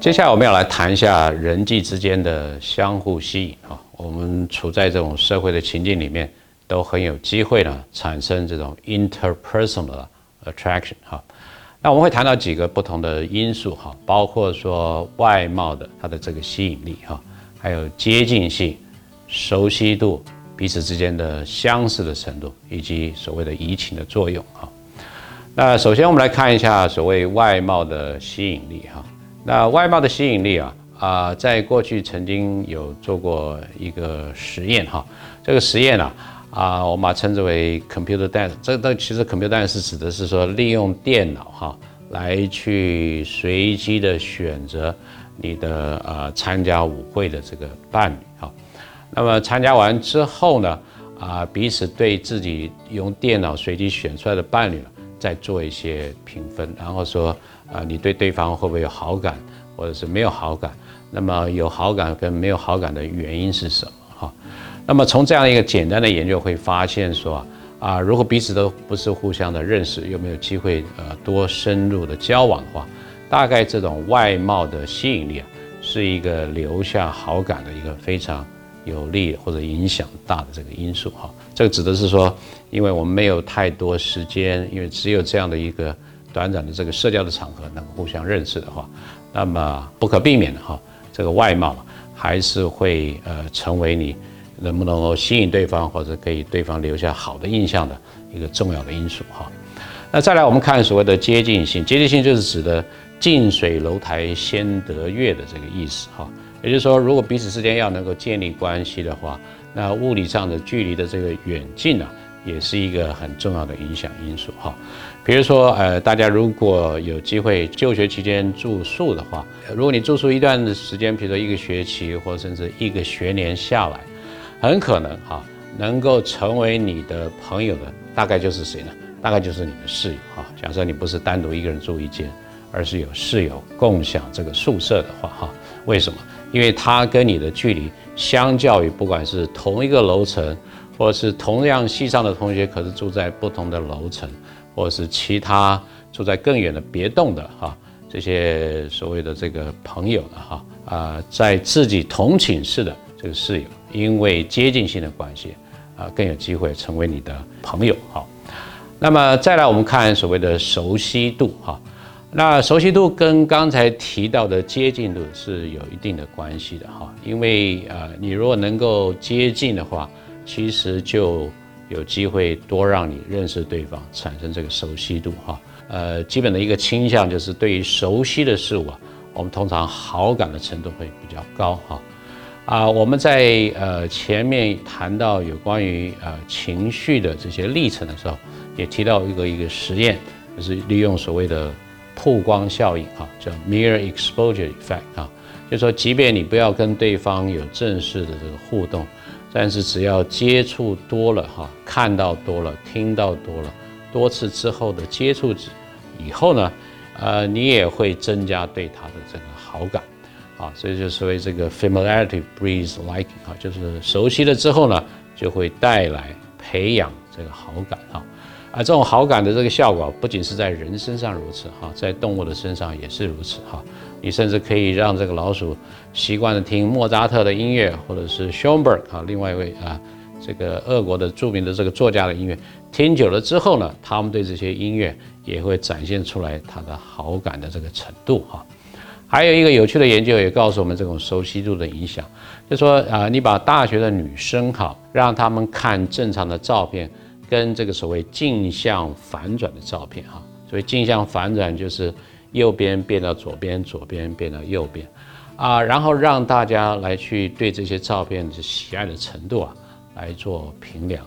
接下来我们要来谈一下人际之间的相互吸引啊。我们处在这种社会的情境里面，都很有机会呢产生这种 interpersonal attraction 哈。那我们会谈到几个不同的因素哈，包括说外貌的它的这个吸引力哈，还有接近性、熟悉度、彼此之间的相似的程度，以及所谓的移情的作用哈。那首先我们来看一下所谓外貌的吸引力哈。那外貌的吸引力啊啊，在过去曾经有做过一个实验哈，这个实验啊啊，我们把称之为 computer dance。这个其实 computer dance 指的是说利用电脑哈来去随机的选择你的呃参加舞会的这个伴侣哈。那么参加完之后呢啊，彼此对自己用电脑随机选出来的伴侣，再做一些评分，然后说。啊，你对对方会不会有好感，或者是没有好感？那么有好感跟没有好感的原因是什么？哈，那么从这样一个简单的研究会发现说，啊，如果彼此都不是互相的认识，又没有机会呃多深入的交往的话，大概这种外貌的吸引力啊，是一个留下好感的一个非常有利或者影响大的这个因素哈。这个指的是说，因为我们没有太多时间，因为只有这样的一个。短暂的这个社交的场合能够互相认识的话，那么不可避免的哈，这个外貌还是会呃成为你能不能够吸引对方或者给对方留下好的印象的一个重要的因素哈。那再来我们看所谓的接近性，接近性就是指的近水楼台先得月的这个意思哈。也就是说，如果彼此之间要能够建立关系的话，那物理上的距离的这个远近啊。也是一个很重要的影响因素哈，比如说呃，大家如果有机会就学期间住宿的话，如果你住宿一段时间，比如说一个学期或甚至一个学年下来，很可能哈能够成为你的朋友的大概就是谁呢？大概就是你的室友哈。假设你不是单独一个人住一间，而是有室友共享这个宿舍的话哈，为什么？因为他跟你的距离相较于不管是同一个楼层。或是同样系上的同学，可是住在不同的楼层，或者是其他住在更远的别栋的哈，这些所谓的这个朋友的哈啊，在自己同寝室的这个室友，因为接近性的关系啊，更有机会成为你的朋友哈。那么再来，我们看所谓的熟悉度哈，那熟悉度跟刚才提到的接近度是有一定的关系的哈，因为啊，你如果能够接近的话。其实就有机会多让你认识对方，产生这个熟悉度哈。呃，基本的一个倾向就是对于熟悉的事物啊，我们通常好感的程度会比较高哈。啊，我们在呃前面谈到有关于呃情绪的这些历程的时候，也提到一个一个实验，就是利用所谓的曝光效应哈，叫 mirror exposure effect 啊，就是说即便你不要跟对方有正式的这个互动。但是只要接触多了哈，看到多了，听到多了，多次之后的接触以后呢，呃，你也会增加对他的这个好感，啊，所以就所谓这个 familiarity breeds liking 啊，就是熟悉了之后呢，就会带来培养这个好感哈，啊，这种好感的这个效果不仅是在人身上如此哈，在动物的身上也是如此哈。你甚至可以让这个老鼠习惯的听莫扎特的音乐，或者是 Schoenberg 啊，另外一位啊，这个俄国的著名的这个作家的音乐，听久了之后呢，他们对这些音乐也会展现出来他的好感的这个程度哈。还有一个有趣的研究也告诉我们这种熟悉度的影响，就说啊，你把大学的女生哈，让他们看正常的照片，跟这个所谓镜像反转的照片哈，所谓镜像反转就是。右边变到左边，左边变到右边，啊，然后让大家来去对这些照片的喜爱的程度啊来做评量，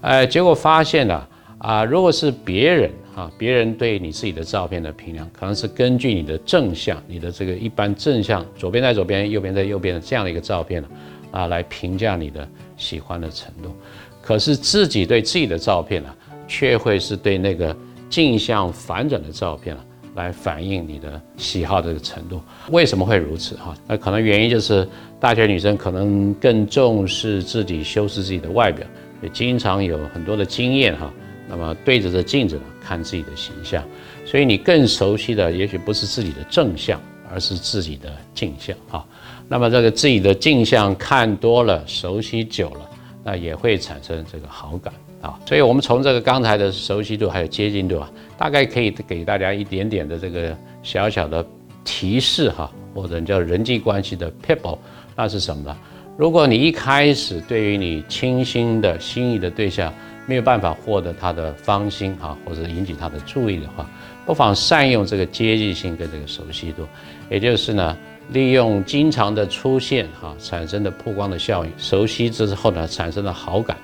呃，结果发现呢啊，如果是别人啊，别人对你自己的照片的评量，可能是根据你的正向，你的这个一般正向，左边在左边，右边在右边的这样的一个照片呢啊，来评价你的喜欢的程度，可是自己对自己的照片呢，却会是对那个镜像反转的照片啊。来反映你的喜好这个程度，为什么会如此哈？那可能原因就是大学女生可能更重视自己修饰自己的外表，也经常有很多的经验哈。那么对着这镜子呢看自己的形象，所以你更熟悉的也许不是自己的正向，而是自己的镜像哈。那么这个自己的镜像看多了，熟悉久了，那也会产生这个好感啊。所以，我们从这个刚才的熟悉度还有接近度啊，大概可以给大家一点点的这个小小的提示哈，或者叫人际关系的 people，那是什么呢？如果你一开始对于你倾心的心仪的对象没有办法获得他的芳心哈，或者引起他的注意的话，不妨善用这个接近性跟这个熟悉度，也就是呢，利用经常的出现哈产生的曝光的效应，熟悉之后呢产生的好感，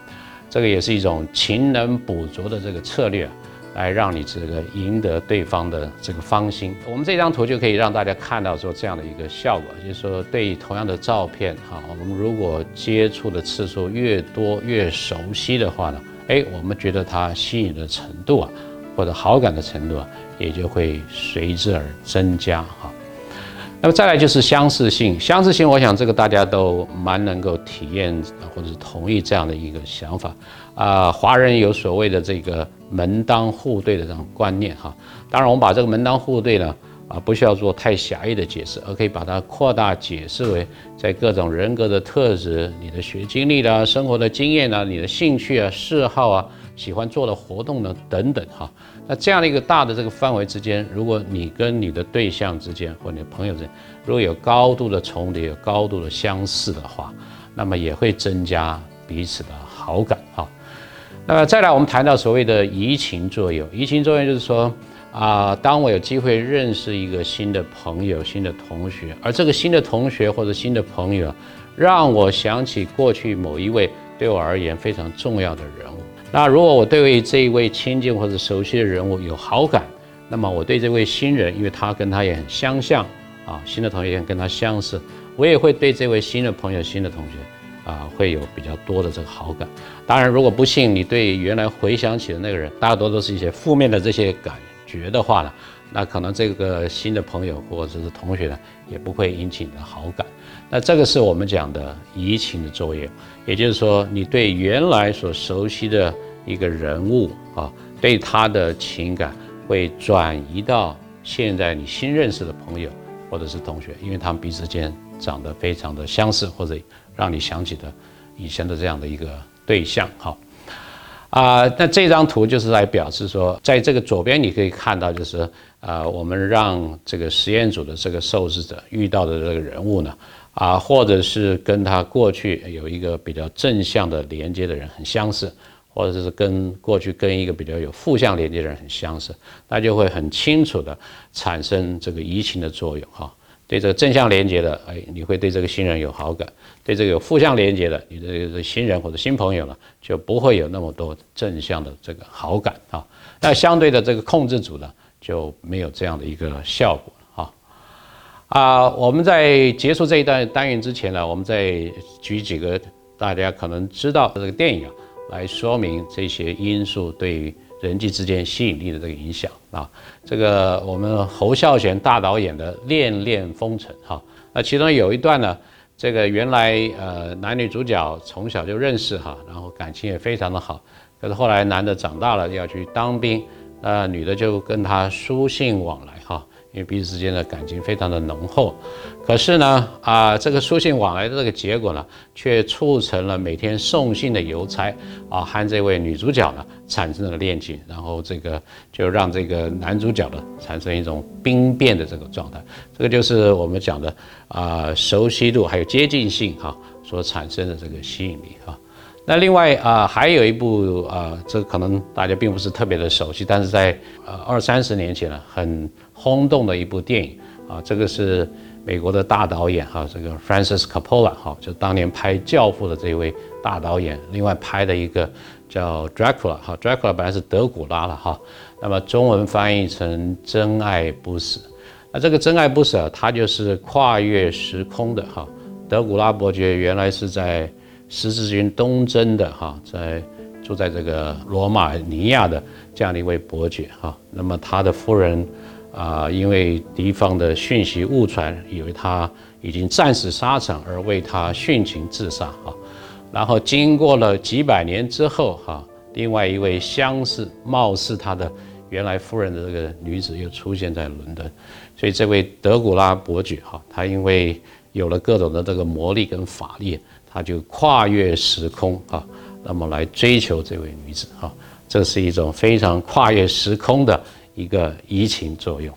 这个也是一种勤能补拙的这个策略。来让你这个赢得对方的这个芳心。我们这张图就可以让大家看到说这样的一个效果，就是说对同样的照片哈，我们如果接触的次数越多越熟悉的话呢，哎，我们觉得它吸引的程度啊，或者好感的程度啊，也就会随之而增加哈。那么再来就是相似性，相似性，我想这个大家都蛮能够体验或者是同意这样的一个想法啊。华人有所谓的这个门当户对的这种观念哈。当然，我们把这个门当户对呢啊，不需要做太狭义的解释，而可以把它扩大解释为在各种人格的特质、你的学经历啦、生活的经验啊、你的兴趣啊、嗜好啊。喜欢做的活动呢，等等哈，那这样的一个大的这个范围之间，如果你跟你的对象之间或你的朋友之间，如果有高度的重叠、有高度的相似的话，那么也会增加彼此的好感哈。那么再来，我们谈到所谓的移情作用，移情作用就是说啊，当我有机会认识一个新的朋友、新的同学，而这个新的同学或者新的朋友，让我想起过去某一位对我而言非常重要的人物。那如果我对于这一位亲近或者熟悉的人物有好感，那么我对这位新人，因为他跟他也很相像啊，新的同学也跟他相似，我也会对这位新的朋友、新的同学啊，会有比较多的这个好感。当然，如果不幸你对原来回想起的那个人，大多都是一些负面的这些感觉的话呢，那可能这个新的朋友或者是同学呢，也不会引起你的好感。那这个是我们讲的移情的作用，也就是说，你对原来所熟悉的。一个人物啊，对他的情感会转移到现在你新认识的朋友或者是同学，因为他们彼此间长得非常的相似，或者让你想起的以前的这样的一个对象哈啊。那这张图就是来表示说，在这个左边你可以看到，就是啊，我们让这个实验组的这个受试者遇到的这个人物呢啊，或者是跟他过去有一个比较正向的连接的人很相似。或者是跟过去跟一个比较有负向连接的人很相似，那就会很清楚的产生这个移情的作用哈。对这个正向连接的，哎，你会对这个新人有好感；对这个有负向连接的，你的这个新人或者新朋友呢，就不会有那么多正向的这个好感啊。那相对的这个控制组呢，就没有这样的一个效果啊。啊，我们在结束这一段单元之前呢，我们再举几个大家可能知道的这个电影啊。来说明这些因素对于人际之间吸引力的这个影响啊，这个我们侯孝贤大导演的《恋恋风尘》哈，那其中有一段呢，这个原来呃男女主角从小就认识哈，然后感情也非常的好，可是后来男的长大了要去当兵，那女的就跟他书信往来哈。因为彼此之间的感情非常的浓厚，可是呢，啊，这个书信往来的这个结果呢，却促成了每天送信的邮差啊和这位女主角呢产生了恋情，然后这个就让这个男主角呢产生一种兵变的这个状态，这个就是我们讲的啊熟悉度还有接近性哈所产生的这个吸引力哈。那另外啊还有一部啊，这可能大家并不是特别的熟悉，但是在呃二三十年前呢很。轰动的一部电影啊，这个是美国的大导演哈，这个 Francis Coppola 哈，就当年拍《教父》的这位大导演，另外拍的一个叫 Dracula 哈，Dracula 本来是德古拉了哈，那么中文翻译成真爱不死。那这个真爱不死啊，它就是跨越时空的哈。德古拉伯爵原来是在十字军东征的哈，在住在这个罗马尼亚的这样的一位伯爵哈，那么他的夫人。啊，因为敌方的讯息误传，以为他已经战死沙场，而为他殉情自杀哈。然后经过了几百年之后哈，另外一位相似、貌似他的原来夫人的这个女子又出现在伦敦，所以这位德古拉伯爵哈，他因为有了各种的这个魔力跟法力，他就跨越时空啊，那么来追求这位女子啊，这是一种非常跨越时空的一个移情作用。